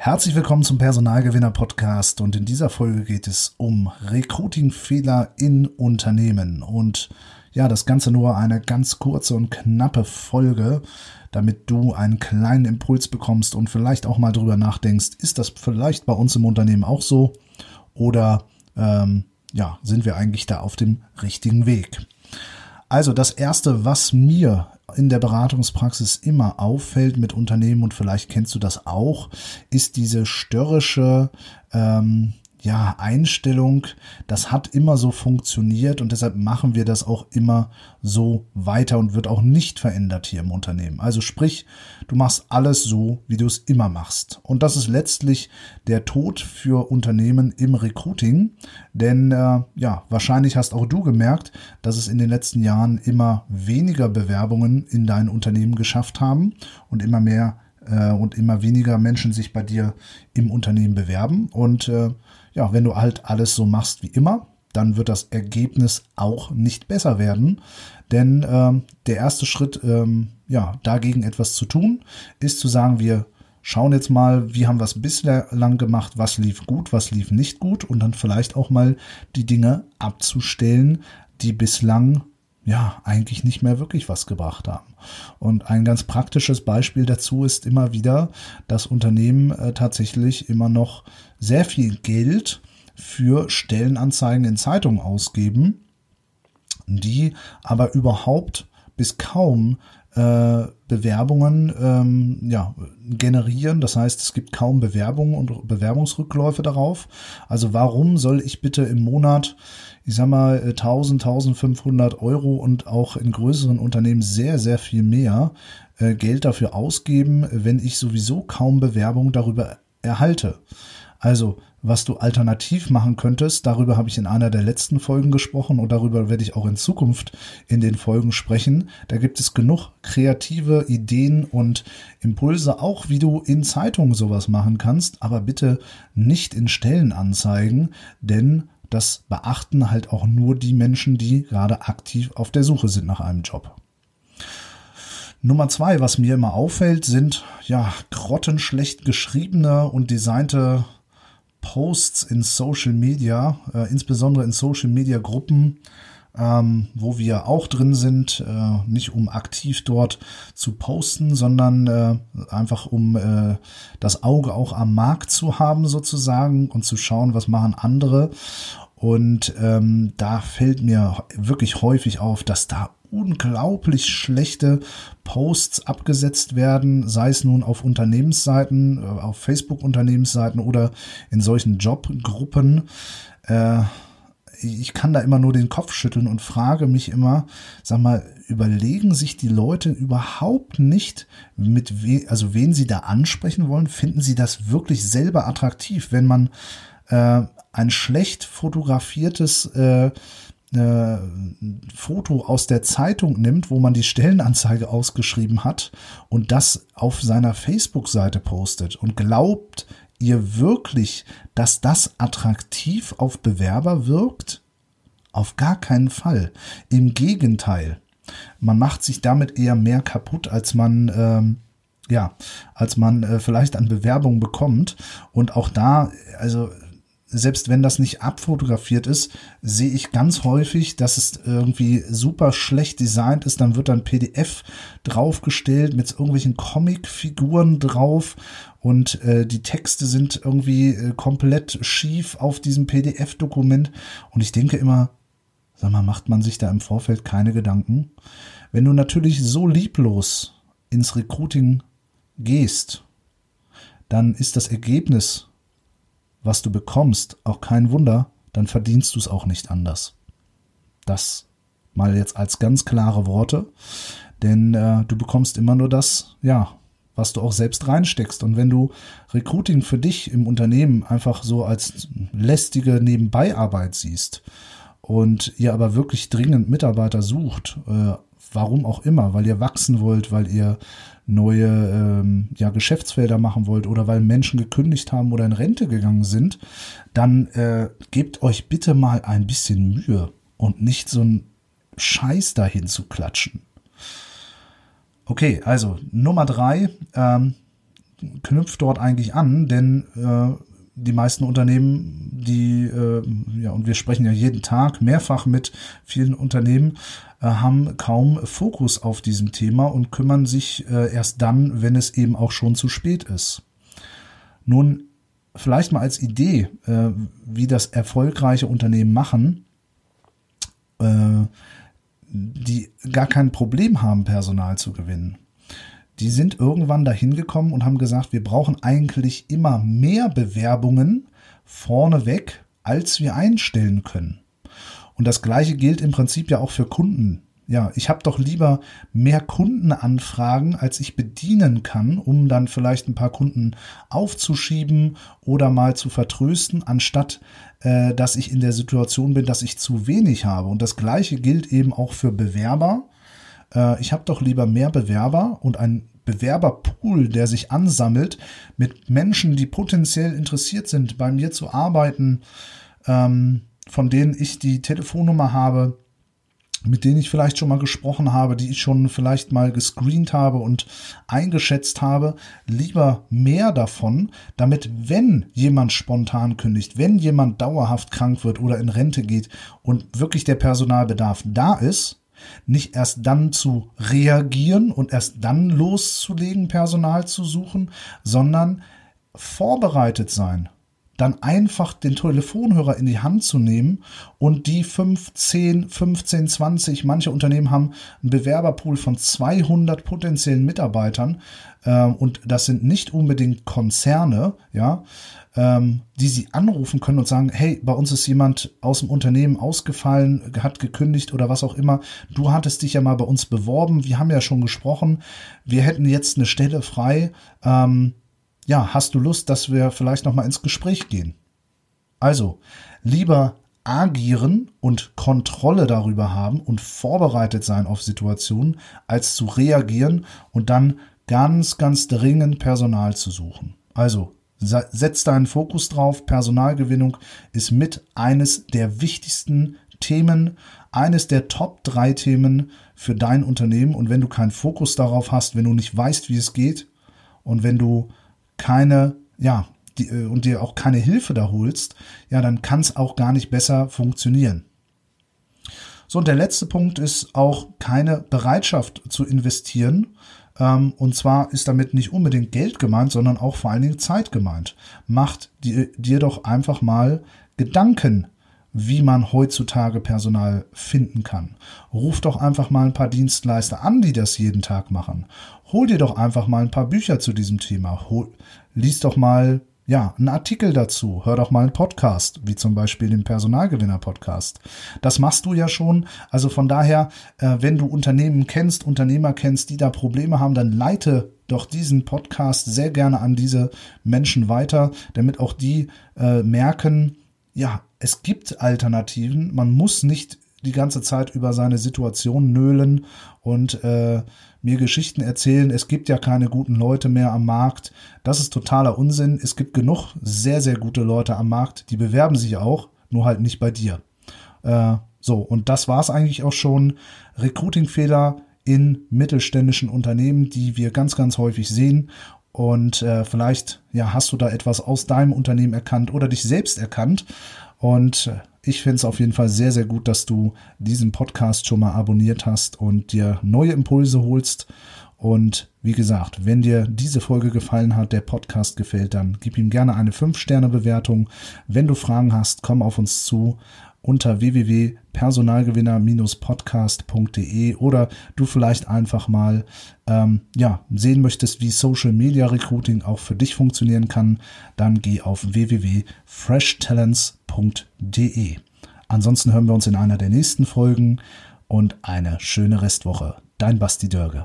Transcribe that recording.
Herzlich willkommen zum Personalgewinner Podcast und in dieser Folge geht es um Recruiting-Fehler in Unternehmen und ja, das Ganze nur eine ganz kurze und knappe Folge, damit du einen kleinen Impuls bekommst und vielleicht auch mal drüber nachdenkst, ist das vielleicht bei uns im Unternehmen auch so oder ähm, ja, sind wir eigentlich da auf dem richtigen Weg? Also das erste, was mir in der Beratungspraxis immer auffällt mit Unternehmen und vielleicht kennst du das auch, ist diese störrische ähm, ja, Einstellung, das hat immer so funktioniert und deshalb machen wir das auch immer so weiter und wird auch nicht verändert hier im Unternehmen. Also sprich, du machst alles so, wie du es immer machst. Und das ist letztlich der Tod für Unternehmen im Recruiting, denn äh, ja, wahrscheinlich hast auch du gemerkt, dass es in den letzten Jahren immer weniger Bewerbungen in dein Unternehmen geschafft haben und immer mehr äh, und immer weniger Menschen sich bei dir im Unternehmen bewerben und äh, ja, wenn du halt alles so machst wie immer, dann wird das Ergebnis auch nicht besser werden. Denn ähm, der erste Schritt, ähm, ja, dagegen etwas zu tun, ist zu sagen, wir schauen jetzt mal, wie haben wir es bislang gemacht, was lief gut, was lief nicht gut und dann vielleicht auch mal die Dinge abzustellen, die bislang ja eigentlich nicht mehr wirklich was gebracht haben. Und ein ganz praktisches Beispiel dazu ist immer wieder, dass Unternehmen äh, tatsächlich immer noch sehr viel Geld für Stellenanzeigen in Zeitungen ausgeben, die aber überhaupt bis kaum äh, Bewerbungen ähm, ja, generieren. Das heißt, es gibt kaum Bewerbungen und Bewerbungsrückläufe darauf. Also warum soll ich bitte im Monat, ich sag mal, 1000, 1500 Euro und auch in größeren Unternehmen sehr, sehr viel mehr äh, Geld dafür ausgeben, wenn ich sowieso kaum Bewerbungen darüber erhalte? Also, was du alternativ machen könntest, darüber habe ich in einer der letzten Folgen gesprochen und darüber werde ich auch in Zukunft in den Folgen sprechen. Da gibt es genug kreative Ideen und Impulse, auch wie du in Zeitungen sowas machen kannst, aber bitte nicht in Stellenanzeigen, denn das beachten halt auch nur die Menschen, die gerade aktiv auf der Suche sind nach einem Job. Nummer zwei, was mir immer auffällt, sind ja grottenschlecht geschriebene und designte Posts in Social Media, äh, insbesondere in Social Media Gruppen, ähm, wo wir auch drin sind, äh, nicht um aktiv dort zu posten, sondern äh, einfach um äh, das Auge auch am Markt zu haben sozusagen und zu schauen, was machen andere. Und ähm, da fällt mir wirklich häufig auf, dass da unglaublich schlechte Posts abgesetzt werden, sei es nun auf Unternehmensseiten, äh, auf Facebook-Unternehmensseiten oder in solchen Jobgruppen. Äh, ich kann da immer nur den Kopf schütteln und frage mich immer, sag mal, überlegen sich die Leute überhaupt nicht, mit we also wen sie da ansprechen wollen? Finden sie das wirklich selber attraktiv, wenn man äh, ein schlecht fotografiertes äh, äh, Foto aus der Zeitung nimmt, wo man die Stellenanzeige ausgeschrieben hat und das auf seiner Facebook-Seite postet und glaubt ihr wirklich, dass das attraktiv auf Bewerber wirkt? Auf gar keinen Fall. Im Gegenteil. Man macht sich damit eher mehr kaputt, als man ähm, ja, als man äh, vielleicht an Bewerbungen bekommt. Und auch da, also selbst wenn das nicht abfotografiert ist, sehe ich ganz häufig, dass es irgendwie super schlecht designt ist. Dann wird dann PDF draufgestellt mit irgendwelchen Comicfiguren drauf und äh, die Texte sind irgendwie äh, komplett schief auf diesem PDF-Dokument. Und ich denke immer, sag mal, macht man sich da im Vorfeld keine Gedanken? Wenn du natürlich so lieblos ins Recruiting gehst, dann ist das Ergebnis was du bekommst, auch kein Wunder, dann verdienst du es auch nicht anders. Das mal jetzt als ganz klare Worte, denn äh, du bekommst immer nur das, ja, was du auch selbst reinsteckst. Und wenn du Recruiting für dich im Unternehmen einfach so als lästige Nebenbeiarbeit siehst und ihr aber wirklich dringend Mitarbeiter sucht, äh, warum auch immer, weil ihr wachsen wollt, weil ihr neue ähm, ja, Geschäftsfelder machen wollt oder weil Menschen gekündigt haben oder in Rente gegangen sind, dann äh, gebt euch bitte mal ein bisschen Mühe und nicht so ein Scheiß dahin zu klatschen. Okay, also Nummer drei ähm, knüpft dort eigentlich an, denn äh, die meisten Unternehmen, die, äh, ja, und wir sprechen ja jeden Tag mehrfach mit vielen Unternehmen, haben kaum Fokus auf diesem Thema und kümmern sich äh, erst dann, wenn es eben auch schon zu spät ist. Nun, vielleicht mal als Idee, äh, wie das erfolgreiche Unternehmen machen, äh, die gar kein Problem haben, Personal zu gewinnen. Die sind irgendwann dahin gekommen und haben gesagt, wir brauchen eigentlich immer mehr Bewerbungen vorneweg, als wir einstellen können. Und das gleiche gilt im Prinzip ja auch für Kunden. Ja, ich habe doch lieber mehr Kundenanfragen, als ich bedienen kann, um dann vielleicht ein paar Kunden aufzuschieben oder mal zu vertrösten, anstatt äh, dass ich in der Situation bin, dass ich zu wenig habe. Und das gleiche gilt eben auch für Bewerber. Äh, ich habe doch lieber mehr Bewerber und ein Bewerberpool, der sich ansammelt mit Menschen, die potenziell interessiert sind, bei mir zu arbeiten, ähm, von denen ich die Telefonnummer habe, mit denen ich vielleicht schon mal gesprochen habe, die ich schon vielleicht mal gescreent habe und eingeschätzt habe, lieber mehr davon, damit wenn jemand spontan kündigt, wenn jemand dauerhaft krank wird oder in Rente geht und wirklich der Personalbedarf da ist, nicht erst dann zu reagieren und erst dann loszulegen, Personal zu suchen, sondern vorbereitet sein dann einfach den Telefonhörer in die Hand zu nehmen und die 5, 10, 15, 20, manche Unternehmen haben einen Bewerberpool von 200 potenziellen Mitarbeitern äh, und das sind nicht unbedingt Konzerne, ja, ähm, die sie anrufen können und sagen, hey, bei uns ist jemand aus dem Unternehmen ausgefallen, hat gekündigt oder was auch immer. Du hattest dich ja mal bei uns beworben, wir haben ja schon gesprochen, wir hätten jetzt eine Stelle frei. Ähm, ja, hast du Lust, dass wir vielleicht noch mal ins Gespräch gehen? Also, lieber agieren und Kontrolle darüber haben und vorbereitet sein auf Situationen, als zu reagieren und dann ganz, ganz dringend Personal zu suchen. Also, setz deinen Fokus drauf. Personalgewinnung ist mit eines der wichtigsten Themen, eines der Top drei Themen für dein Unternehmen. Und wenn du keinen Fokus darauf hast, wenn du nicht weißt, wie es geht und wenn du keine, ja, die, äh, und dir auch keine Hilfe da holst, ja, dann kann es auch gar nicht besser funktionieren. So, und der letzte Punkt ist auch keine Bereitschaft zu investieren. Ähm, und zwar ist damit nicht unbedingt Geld gemeint, sondern auch vor allen Dingen Zeit gemeint. Macht dir, dir doch einfach mal Gedanken wie man heutzutage Personal finden kann. Ruf doch einfach mal ein paar Dienstleister an, die das jeden Tag machen. Hol dir doch einfach mal ein paar Bücher zu diesem Thema. Hol, lies doch mal ja, einen Artikel dazu, hör doch mal einen Podcast, wie zum Beispiel den Personalgewinner-Podcast. Das machst du ja schon. Also von daher, äh, wenn du Unternehmen kennst, Unternehmer kennst, die da Probleme haben, dann leite doch diesen Podcast sehr gerne an diese Menschen weiter, damit auch die äh, merken, ja, es gibt Alternativen. Man muss nicht die ganze Zeit über seine Situation nölen und äh, mir Geschichten erzählen, es gibt ja keine guten Leute mehr am Markt. Das ist totaler Unsinn. Es gibt genug sehr, sehr gute Leute am Markt, die bewerben sich auch, nur halt nicht bei dir. Äh, so, und das war es eigentlich auch schon. Recruiting-Fehler in mittelständischen Unternehmen, die wir ganz, ganz häufig sehen. Und äh, vielleicht ja, hast du da etwas aus deinem Unternehmen erkannt oder dich selbst erkannt und ich finde es auf jeden Fall sehr, sehr gut, dass du diesen Podcast schon mal abonniert hast und dir neue Impulse holst. Und wie gesagt, wenn dir diese Folge gefallen hat, der Podcast gefällt, dann gib ihm gerne eine 5-Sterne-Bewertung. Wenn du Fragen hast, komm auf uns zu unter www.personalgewinner-podcast.de oder du vielleicht einfach mal ähm, ja, sehen möchtest, wie Social Media Recruiting auch für dich funktionieren kann, dann geh auf www.freshtalents.de. Ansonsten hören wir uns in einer der nächsten Folgen und eine schöne Restwoche. Dein Basti Dörge.